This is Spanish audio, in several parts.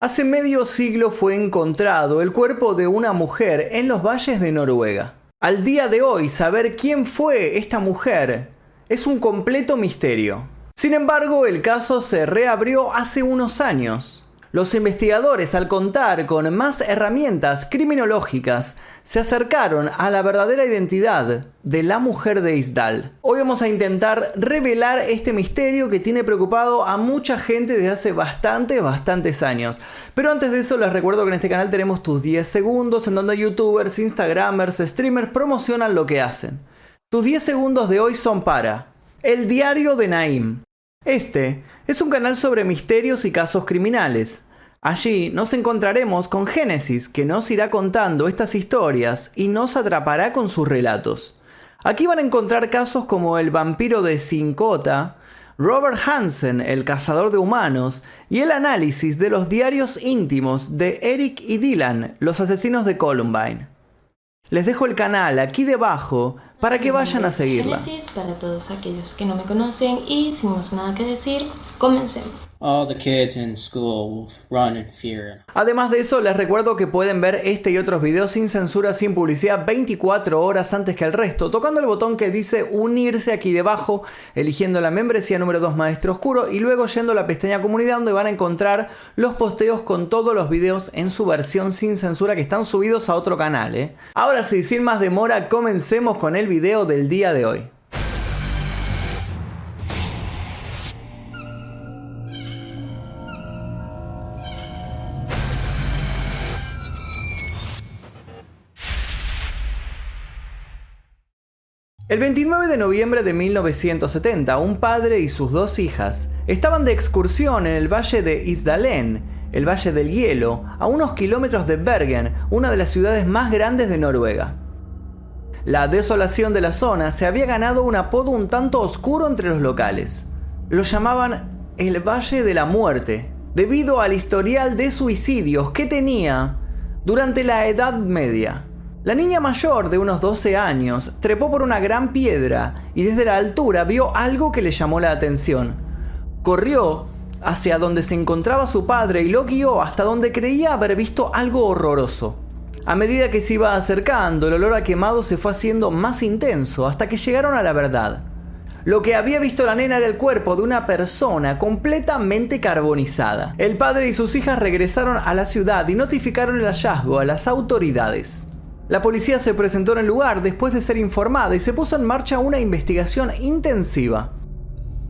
Hace medio siglo fue encontrado el cuerpo de una mujer en los valles de Noruega. Al día de hoy, saber quién fue esta mujer es un completo misterio. Sin embargo, el caso se reabrió hace unos años. Los investigadores, al contar con más herramientas criminológicas, se acercaron a la verdadera identidad de la mujer de Isdal. Hoy vamos a intentar revelar este misterio que tiene preocupado a mucha gente desde hace bastantes, bastantes años. Pero antes de eso les recuerdo que en este canal tenemos tus 10 segundos en donde youtubers, instagramers, streamers promocionan lo que hacen. Tus 10 segundos de hoy son para El Diario de Naim. Este es un canal sobre misterios y casos criminales. Allí nos encontraremos con Génesis, que nos irá contando estas historias y nos atrapará con sus relatos. Aquí van a encontrar casos como el vampiro de Sincota, Robert Hansen, el cazador de humanos, y el análisis de los diarios íntimos de Eric y Dylan, los asesinos de Columbine. Les dejo el canal aquí debajo para que vayan a seguirla. para todos aquellos que no me conocen y sin más nada que decir, comencemos. Además de eso, les recuerdo que pueden ver este y otros videos sin censura, sin publicidad, 24 horas antes que el resto, tocando el botón que dice unirse aquí debajo, eligiendo la membresía número 2 Maestro Oscuro y luego yendo a la pestaña comunidad donde van a encontrar los posteos con todos los videos en su versión sin censura que están subidos a otro canal. ¿eh? Ahora sí, sin más demora, comencemos con el video del día de hoy. El 29 de noviembre de 1970, un padre y sus dos hijas estaban de excursión en el valle de Isdalen, el Valle del Hielo, a unos kilómetros de Bergen, una de las ciudades más grandes de Noruega. La desolación de la zona se había ganado un apodo un tanto oscuro entre los locales. Lo llamaban el Valle de la Muerte, debido al historial de suicidios que tenía durante la Edad Media. La niña mayor de unos 12 años trepó por una gran piedra y desde la altura vio algo que le llamó la atención. Corrió hacia donde se encontraba su padre y lo guió hasta donde creía haber visto algo horroroso. A medida que se iba acercando, el olor a quemado se fue haciendo más intenso hasta que llegaron a la verdad. Lo que había visto la nena era el cuerpo de una persona completamente carbonizada. El padre y sus hijas regresaron a la ciudad y notificaron el hallazgo a las autoridades. La policía se presentó en el lugar después de ser informada y se puso en marcha una investigación intensiva.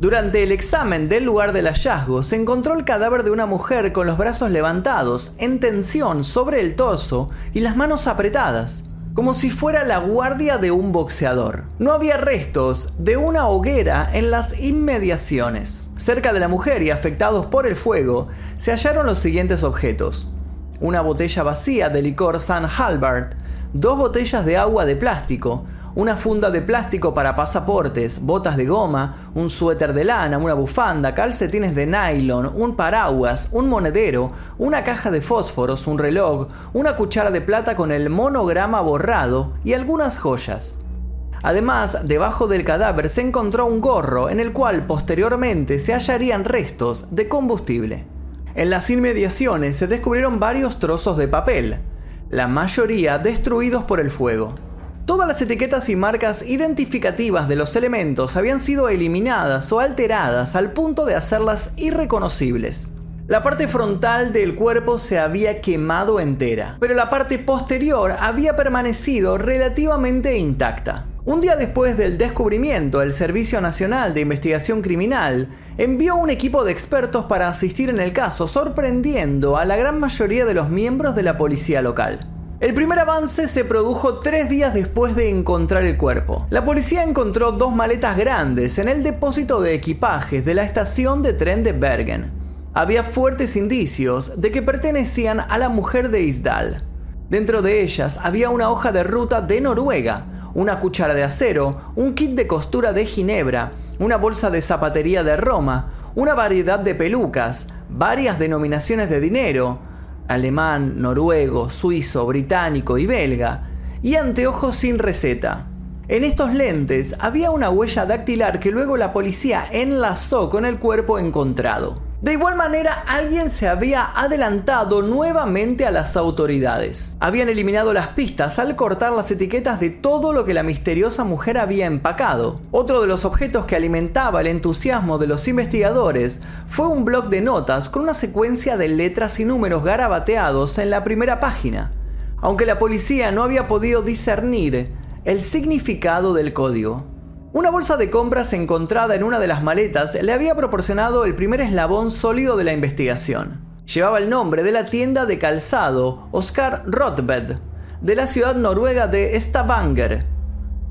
Durante el examen del lugar del hallazgo se encontró el cadáver de una mujer con los brazos levantados, en tensión sobre el torso y las manos apretadas, como si fuera la guardia de un boxeador. No había restos de una hoguera en las inmediaciones. Cerca de la mujer y afectados por el fuego se hallaron los siguientes objetos. Una botella vacía de licor San Halbert, dos botellas de agua de plástico, una funda de plástico para pasaportes, botas de goma, un suéter de lana, una bufanda, calcetines de nylon, un paraguas, un monedero, una caja de fósforos, un reloj, una cuchara de plata con el monograma borrado y algunas joyas. Además, debajo del cadáver se encontró un gorro en el cual posteriormente se hallarían restos de combustible. En las inmediaciones se descubrieron varios trozos de papel, la mayoría destruidos por el fuego. Todas las etiquetas y marcas identificativas de los elementos habían sido eliminadas o alteradas al punto de hacerlas irreconocibles. La parte frontal del cuerpo se había quemado entera, pero la parte posterior había permanecido relativamente intacta. Un día después del descubrimiento, el Servicio Nacional de Investigación Criminal envió un equipo de expertos para asistir en el caso, sorprendiendo a la gran mayoría de los miembros de la policía local. El primer avance se produjo tres días después de encontrar el cuerpo. La policía encontró dos maletas grandes en el depósito de equipajes de la estación de tren de Bergen. Había fuertes indicios de que pertenecían a la mujer de Isdal. Dentro de ellas había una hoja de ruta de Noruega, una cuchara de acero, un kit de costura de Ginebra, una bolsa de zapatería de Roma, una variedad de pelucas, varias denominaciones de dinero, alemán, noruego, suizo, británico y belga, y anteojos sin receta. En estos lentes había una huella dactilar que luego la policía enlazó con el cuerpo encontrado. De igual manera, alguien se había adelantado nuevamente a las autoridades. Habían eliminado las pistas al cortar las etiquetas de todo lo que la misteriosa mujer había empacado. Otro de los objetos que alimentaba el entusiasmo de los investigadores fue un bloc de notas con una secuencia de letras y números garabateados en la primera página, aunque la policía no había podido discernir el significado del código. Una bolsa de compras encontrada en una de las maletas le había proporcionado el primer eslabón sólido de la investigación. Llevaba el nombre de la tienda de calzado Oscar Rothbed, de la ciudad noruega de Stavanger.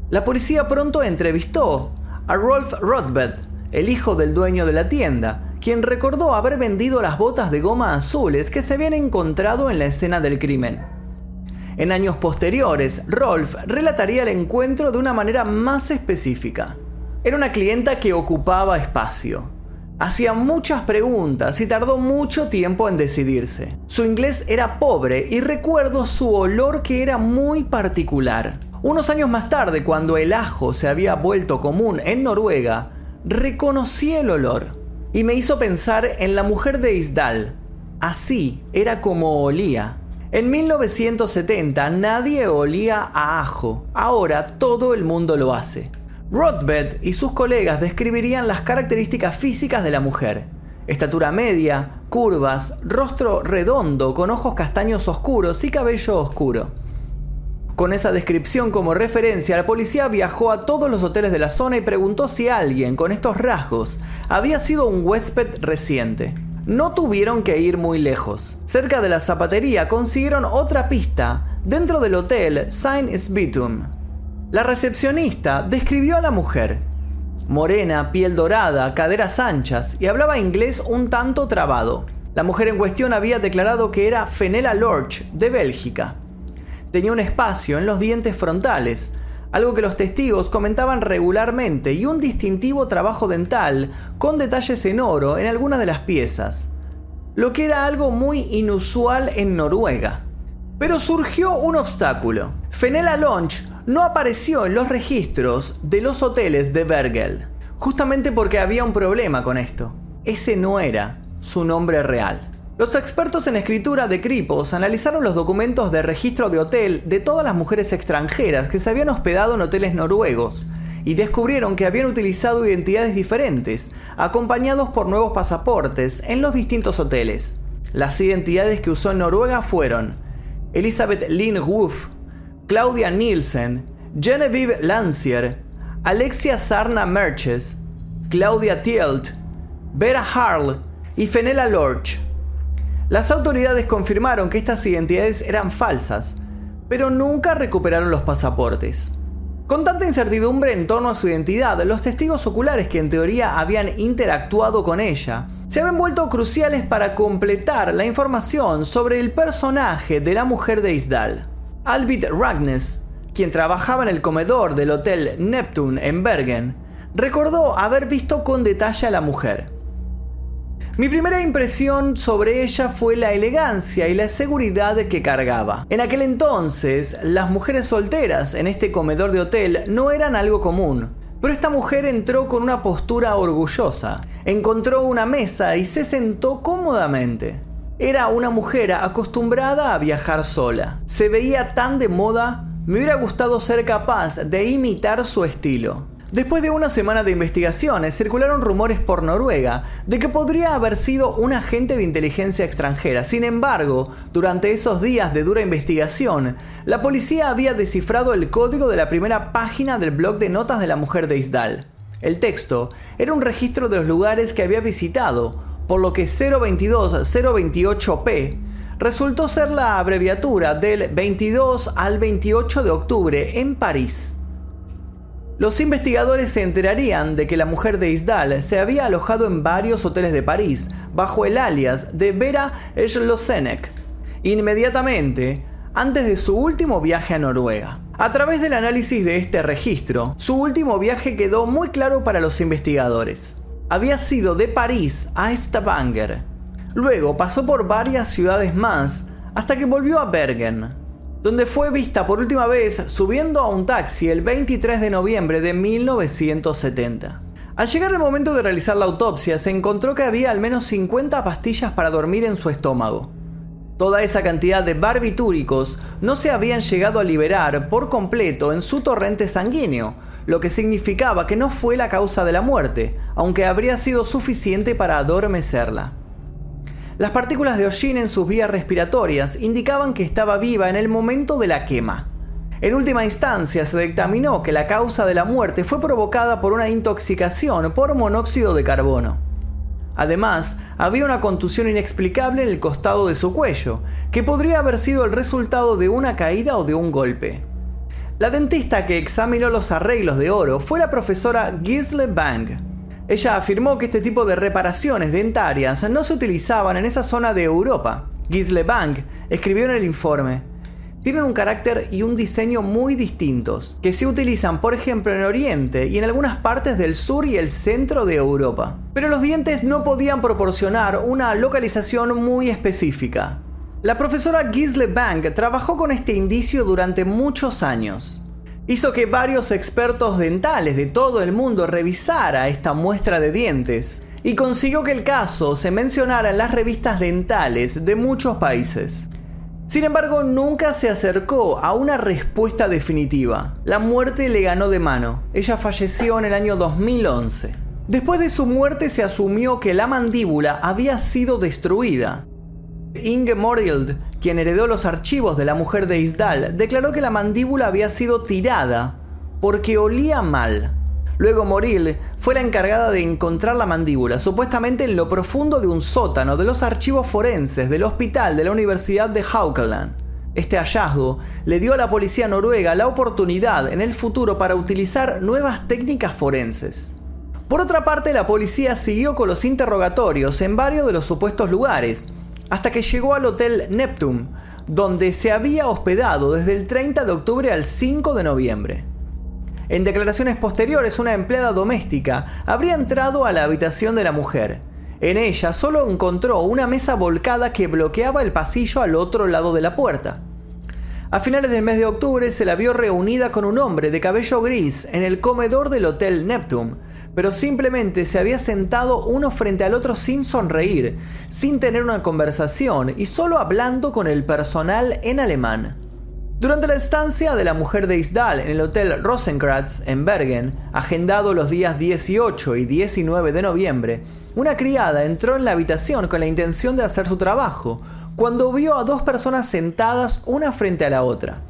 La policía pronto entrevistó a Rolf Rothbed, el hijo del dueño de la tienda, quien recordó haber vendido las botas de goma azules que se habían encontrado en la escena del crimen. En años posteriores, Rolf relataría el encuentro de una manera más específica. Era una clienta que ocupaba espacio. Hacía muchas preguntas y tardó mucho tiempo en decidirse. Su inglés era pobre y recuerdo su olor que era muy particular. Unos años más tarde, cuando el ajo se había vuelto común en Noruega, reconocí el olor y me hizo pensar en la mujer de Isdal. Así era como olía. En 1970 nadie olía a ajo, ahora todo el mundo lo hace. Rothbard y sus colegas describirían las características físicas de la mujer. Estatura media, curvas, rostro redondo con ojos castaños oscuros y cabello oscuro. Con esa descripción como referencia, la policía viajó a todos los hoteles de la zona y preguntó si alguien con estos rasgos había sido un huésped reciente no tuvieron que ir muy lejos. Cerca de la zapatería consiguieron otra pista dentro del hotel Saint Sbitum. La recepcionista describió a la mujer. Morena, piel dorada, caderas anchas y hablaba inglés un tanto trabado. La mujer en cuestión había declarado que era Fenella Lorch de Bélgica. Tenía un espacio en los dientes frontales, algo que los testigos comentaban regularmente, y un distintivo trabajo dental con detalles en oro en algunas de las piezas, lo que era algo muy inusual en Noruega. Pero surgió un obstáculo. Fenella Launch no apareció en los registros de los hoteles de Bergel, justamente porque había un problema con esto. Ese no era su nombre real. Los expertos en escritura de Kripos analizaron los documentos de registro de hotel de todas las mujeres extranjeras que se habían hospedado en hoteles noruegos y descubrieron que habían utilizado identidades diferentes, acompañados por nuevos pasaportes en los distintos hoteles. Las identidades que usó en Noruega fueron Elizabeth Lynn Wolf, Claudia Nielsen, Genevieve Lancier, Alexia Sarna Merches, Claudia Tielt, Vera Harl y Fenella Lorch. Las autoridades confirmaron que estas identidades eran falsas, pero nunca recuperaron los pasaportes. Con tanta incertidumbre en torno a su identidad, los testigos oculares que en teoría habían interactuado con ella se habían vuelto cruciales para completar la información sobre el personaje de la mujer de Isdal. Albit Ragnes, quien trabajaba en el comedor del hotel Neptune en Bergen, recordó haber visto con detalle a la mujer. Mi primera impresión sobre ella fue la elegancia y la seguridad que cargaba. En aquel entonces, las mujeres solteras en este comedor de hotel no eran algo común. Pero esta mujer entró con una postura orgullosa, encontró una mesa y se sentó cómodamente. Era una mujer acostumbrada a viajar sola. Se veía tan de moda, me hubiera gustado ser capaz de imitar su estilo. Después de una semana de investigaciones, circularon rumores por Noruega de que podría haber sido un agente de inteligencia extranjera. Sin embargo, durante esos días de dura investigación, la policía había descifrado el código de la primera página del blog de notas de la mujer de Isdal. El texto era un registro de los lugares que había visitado, por lo que 022-028P resultó ser la abreviatura del 22 al 28 de octubre en París. Los investigadores se enterarían de que la mujer de Isdal se había alojado en varios hoteles de París bajo el alias de Vera Schlosenek, inmediatamente antes de su último viaje a Noruega. A través del análisis de este registro, su último viaje quedó muy claro para los investigadores. Había sido de París a Stavanger. Luego pasó por varias ciudades más hasta que volvió a Bergen, donde fue vista por última vez subiendo a un taxi el 23 de noviembre de 1970. Al llegar el momento de realizar la autopsia, se encontró que había al menos 50 pastillas para dormir en su estómago. Toda esa cantidad de barbitúricos no se habían llegado a liberar por completo en su torrente sanguíneo, lo que significaba que no fue la causa de la muerte, aunque habría sido suficiente para adormecerla. Las partículas de hollín en sus vías respiratorias indicaban que estaba viva en el momento de la quema. En última instancia, se dictaminó que la causa de la muerte fue provocada por una intoxicación por monóxido de carbono. Además, había una contusión inexplicable en el costado de su cuello, que podría haber sido el resultado de una caída o de un golpe. La dentista que examinó los arreglos de oro fue la profesora Gisle Bang. Ella afirmó que este tipo de reparaciones dentarias no se utilizaban en esa zona de Europa. Gisle Bang escribió en el informe, tienen un carácter y un diseño muy distintos, que se utilizan por ejemplo en Oriente y en algunas partes del sur y el centro de Europa. Pero los dientes no podían proporcionar una localización muy específica. La profesora Gisle Bank trabajó con este indicio durante muchos años. Hizo que varios expertos dentales de todo el mundo revisara esta muestra de dientes y consiguió que el caso se mencionara en las revistas dentales de muchos países. Sin embargo, nunca se acercó a una respuesta definitiva. La muerte le ganó de mano. Ella falleció en el año 2011. Después de su muerte se asumió que la mandíbula había sido destruida. Inge Morild, quien heredó los archivos de la mujer de Isdal, declaró que la mandíbula había sido tirada porque olía mal. Luego Moril fue la encargada de encontrar la mandíbula, supuestamente en lo profundo de un sótano de los archivos forenses del hospital de la Universidad de Haukeland. Este hallazgo le dio a la policía noruega la oportunidad en el futuro para utilizar nuevas técnicas forenses. Por otra parte, la policía siguió con los interrogatorios en varios de los supuestos lugares, hasta que llegó al Hotel Neptune, donde se había hospedado desde el 30 de octubre al 5 de noviembre. En declaraciones posteriores, una empleada doméstica habría entrado a la habitación de la mujer. En ella solo encontró una mesa volcada que bloqueaba el pasillo al otro lado de la puerta. A finales del mes de octubre se la vio reunida con un hombre de cabello gris en el comedor del Hotel Neptune, pero simplemente se había sentado uno frente al otro sin sonreír, sin tener una conversación y solo hablando con el personal en alemán. Durante la estancia de la mujer de Isdal en el Hotel Rosenkratz en Bergen, agendado los días 18 y 19 de noviembre, una criada entró en la habitación con la intención de hacer su trabajo, cuando vio a dos personas sentadas una frente a la otra.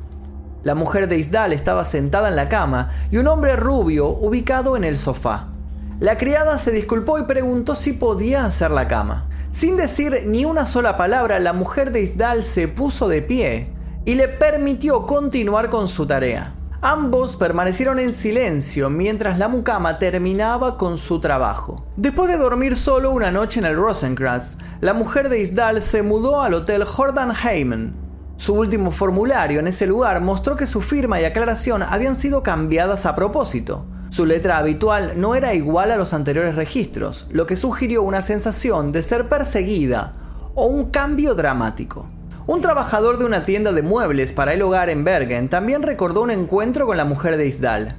La mujer de Isdal estaba sentada en la cama y un hombre rubio ubicado en el sofá. La criada se disculpó y preguntó si podía hacer la cama. Sin decir ni una sola palabra, la mujer de Isdal se puso de pie y le permitió continuar con su tarea. Ambos permanecieron en silencio mientras la mucama terminaba con su trabajo. Después de dormir solo una noche en el Rosencrantz, la mujer de Isdal se mudó al hotel Jordan Heyman. Su último formulario en ese lugar mostró que su firma y aclaración habían sido cambiadas a propósito. Su letra habitual no era igual a los anteriores registros, lo que sugirió una sensación de ser perseguida o un cambio dramático. Un trabajador de una tienda de muebles para el hogar en Bergen también recordó un encuentro con la mujer de Isdal.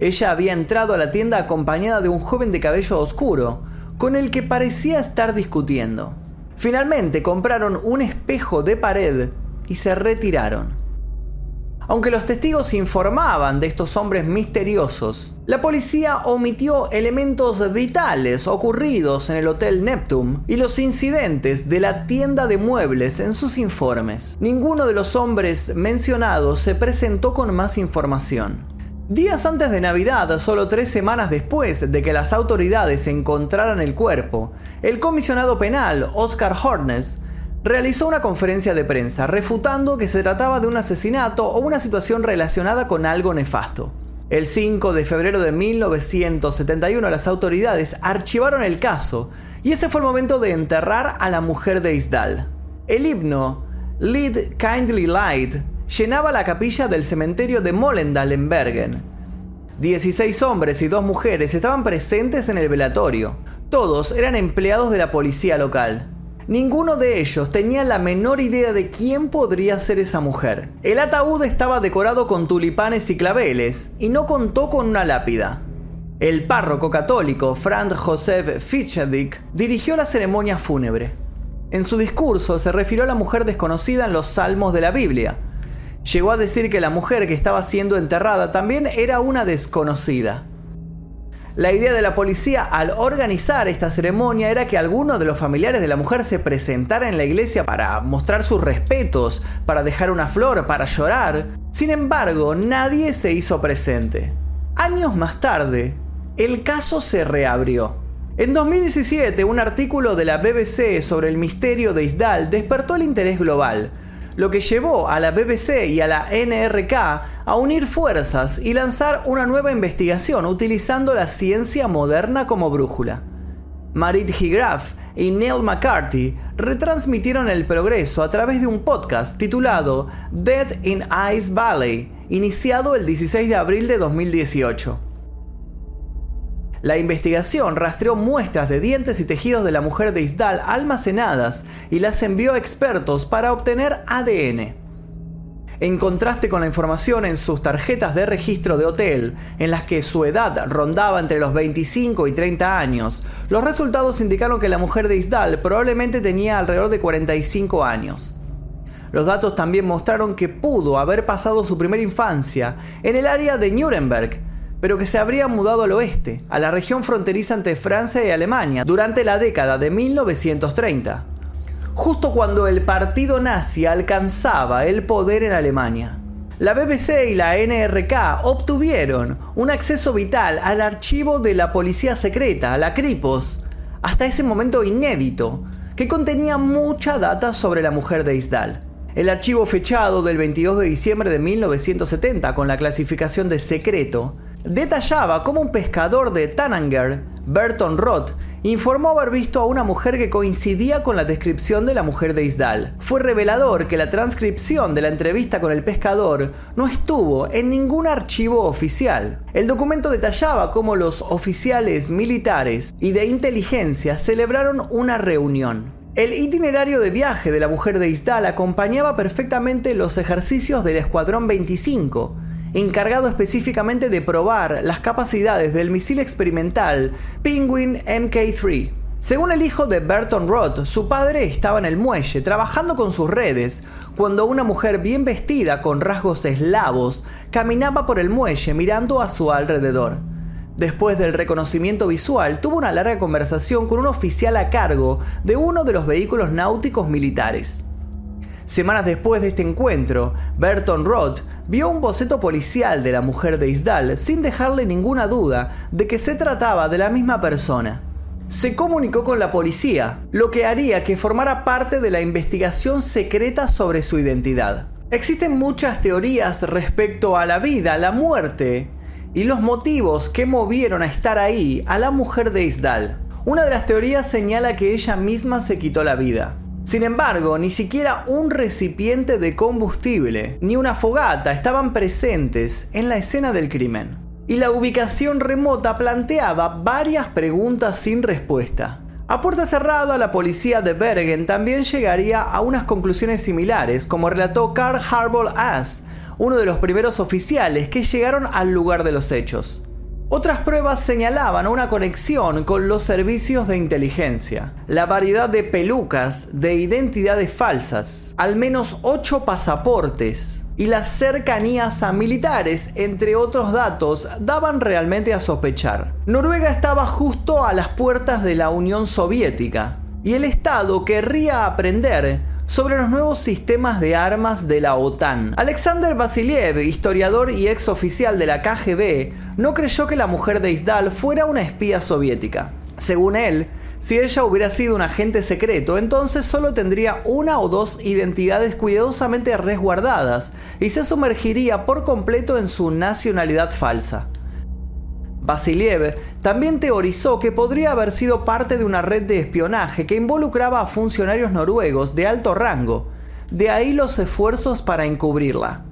Ella había entrado a la tienda acompañada de un joven de cabello oscuro, con el que parecía estar discutiendo. Finalmente compraron un espejo de pared y se retiraron. Aunque los testigos informaban de estos hombres misteriosos, la policía omitió elementos vitales ocurridos en el Hotel Neptune y los incidentes de la tienda de muebles en sus informes. Ninguno de los hombres mencionados se presentó con más información. Días antes de Navidad, solo tres semanas después de que las autoridades encontraran el cuerpo, el comisionado penal Oscar Hornes realizó una conferencia de prensa refutando que se trataba de un asesinato o una situación relacionada con algo nefasto. El 5 de febrero de 1971 las autoridades archivaron el caso y ese fue el momento de enterrar a la mujer de Isdal. El himno Lead Kindly Light llenaba la capilla del cementerio de Mollendal en Bergen. 16 hombres y dos mujeres estaban presentes en el velatorio. Todos eran empleados de la policía local. Ninguno de ellos tenía la menor idea de quién podría ser esa mujer. El ataúd estaba decorado con tulipanes y claveles y no contó con una lápida. El párroco católico Franz Josef Fischedick dirigió la ceremonia fúnebre. En su discurso se refirió a la mujer desconocida en los salmos de la Biblia. Llegó a decir que la mujer que estaba siendo enterrada también era una desconocida. La idea de la policía al organizar esta ceremonia era que algunos de los familiares de la mujer se presentaran en la iglesia para mostrar sus respetos, para dejar una flor, para llorar. Sin embargo, nadie se hizo presente. Años más tarde, el caso se reabrió. En 2017, un artículo de la BBC sobre el misterio de Isdal despertó el interés global, lo que llevó a la BBC y a la NRK a unir fuerzas y lanzar una nueva investigación utilizando la ciencia moderna como brújula. Marit Higraf y Neil McCarthy retransmitieron el progreso a través de un podcast titulado Dead in Ice Valley, iniciado el 16 de abril de 2018. La investigación rastreó muestras de dientes y tejidos de la mujer de Isdal almacenadas y las envió a expertos para obtener ADN. En contraste con la información en sus tarjetas de registro de hotel, en las que su edad rondaba entre los 25 y 30 años, los resultados indicaron que la mujer de Isdal probablemente tenía alrededor de 45 años. Los datos también mostraron que pudo haber pasado su primera infancia en el área de Nuremberg, pero que se habría mudado al oeste, a la región fronteriza entre Francia y Alemania, durante la década de 1930, justo cuando el partido nazi alcanzaba el poder en Alemania. La BBC y la NRK obtuvieron un acceso vital al archivo de la policía secreta, la Kripos, hasta ese momento inédito, que contenía mucha data sobre la mujer de Isdal. El archivo fechado del 22 de diciembre de 1970 con la clasificación de secreto detallaba cómo un pescador de Tananger, Burton Roth, informó haber visto a una mujer que coincidía con la descripción de la mujer de Isdal. Fue revelador que la transcripción de la entrevista con el pescador no estuvo en ningún archivo oficial. El documento detallaba cómo los oficiales militares y de inteligencia celebraron una reunión. El itinerario de viaje de la mujer de Isdal acompañaba perfectamente los ejercicios del Escuadrón 25, encargado específicamente de probar las capacidades del misil experimental Penguin Mk3. Según el hijo de Burton Roth, su padre estaba en el muelle trabajando con sus redes cuando una mujer bien vestida con rasgos eslavos caminaba por el muelle mirando a su alrededor. Después del reconocimiento visual, tuvo una larga conversación con un oficial a cargo de uno de los vehículos náuticos militares. Semanas después de este encuentro, Burton Roth vio un boceto policial de la mujer de Isdal sin dejarle ninguna duda de que se trataba de la misma persona. Se comunicó con la policía, lo que haría que formara parte de la investigación secreta sobre su identidad. Existen muchas teorías respecto a la vida, la muerte y los motivos que movieron a estar ahí a la mujer de Isdal. Una de las teorías señala que ella misma se quitó la vida. Sin embargo, ni siquiera un recipiente de combustible ni una fogata estaban presentes en la escena del crimen. Y la ubicación remota planteaba varias preguntas sin respuesta. A puerta cerrada, la policía de Bergen también llegaría a unas conclusiones similares, como relató Carl Harbour Ass, uno de los primeros oficiales que llegaron al lugar de los hechos. Otras pruebas señalaban una conexión con los servicios de inteligencia, la variedad de pelucas de identidades falsas, al menos 8 pasaportes y las cercanías a militares, entre otros datos, daban realmente a sospechar. Noruega estaba justo a las puertas de la Unión Soviética y el Estado querría aprender sobre los nuevos sistemas de armas de la OTAN. Alexander Vasiliev, historiador y ex oficial de la KGB, no creyó que la mujer de Isdal fuera una espía soviética. Según él, si ella hubiera sido un agente secreto, entonces solo tendría una o dos identidades cuidadosamente resguardadas y se sumergiría por completo en su nacionalidad falsa. Vasiliev también teorizó que podría haber sido parte de una red de espionaje que involucraba a funcionarios noruegos de alto rango, de ahí los esfuerzos para encubrirla.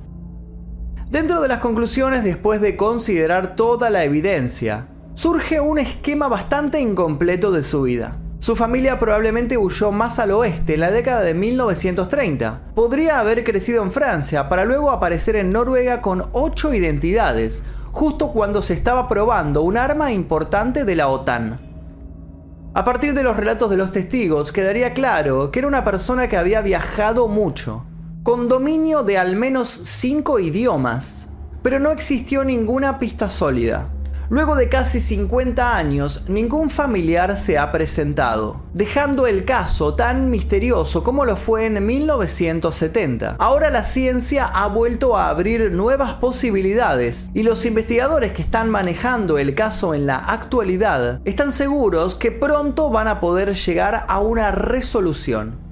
Dentro de las conclusiones, después de considerar toda la evidencia, surge un esquema bastante incompleto de su vida. Su familia probablemente huyó más al oeste en la década de 1930. Podría haber crecido en Francia para luego aparecer en Noruega con ocho identidades, justo cuando se estaba probando un arma importante de la OTAN. A partir de los relatos de los testigos quedaría claro que era una persona que había viajado mucho, con dominio de al menos cinco idiomas, pero no existió ninguna pista sólida. Luego de casi 50 años, ningún familiar se ha presentado, dejando el caso tan misterioso como lo fue en 1970. Ahora la ciencia ha vuelto a abrir nuevas posibilidades y los investigadores que están manejando el caso en la actualidad están seguros que pronto van a poder llegar a una resolución.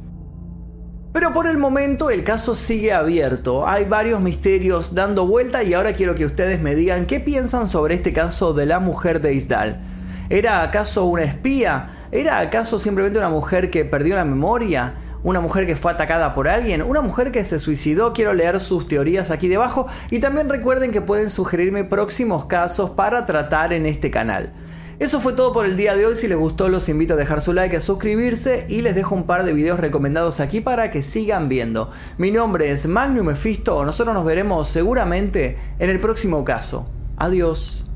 Pero por el momento el caso sigue abierto, hay varios misterios dando vuelta y ahora quiero que ustedes me digan qué piensan sobre este caso de la mujer de Isdal. ¿Era acaso una espía? ¿Era acaso simplemente una mujer que perdió la memoria? ¿Una mujer que fue atacada por alguien? ¿Una mujer que se suicidó? Quiero leer sus teorías aquí debajo y también recuerden que pueden sugerirme próximos casos para tratar en este canal. Eso fue todo por el día de hoy. Si les gustó, los invito a dejar su like, a suscribirse y les dejo un par de videos recomendados aquí para que sigan viendo. Mi nombre es Magnum Mephisto. Nosotros nos veremos seguramente en el próximo caso. Adiós.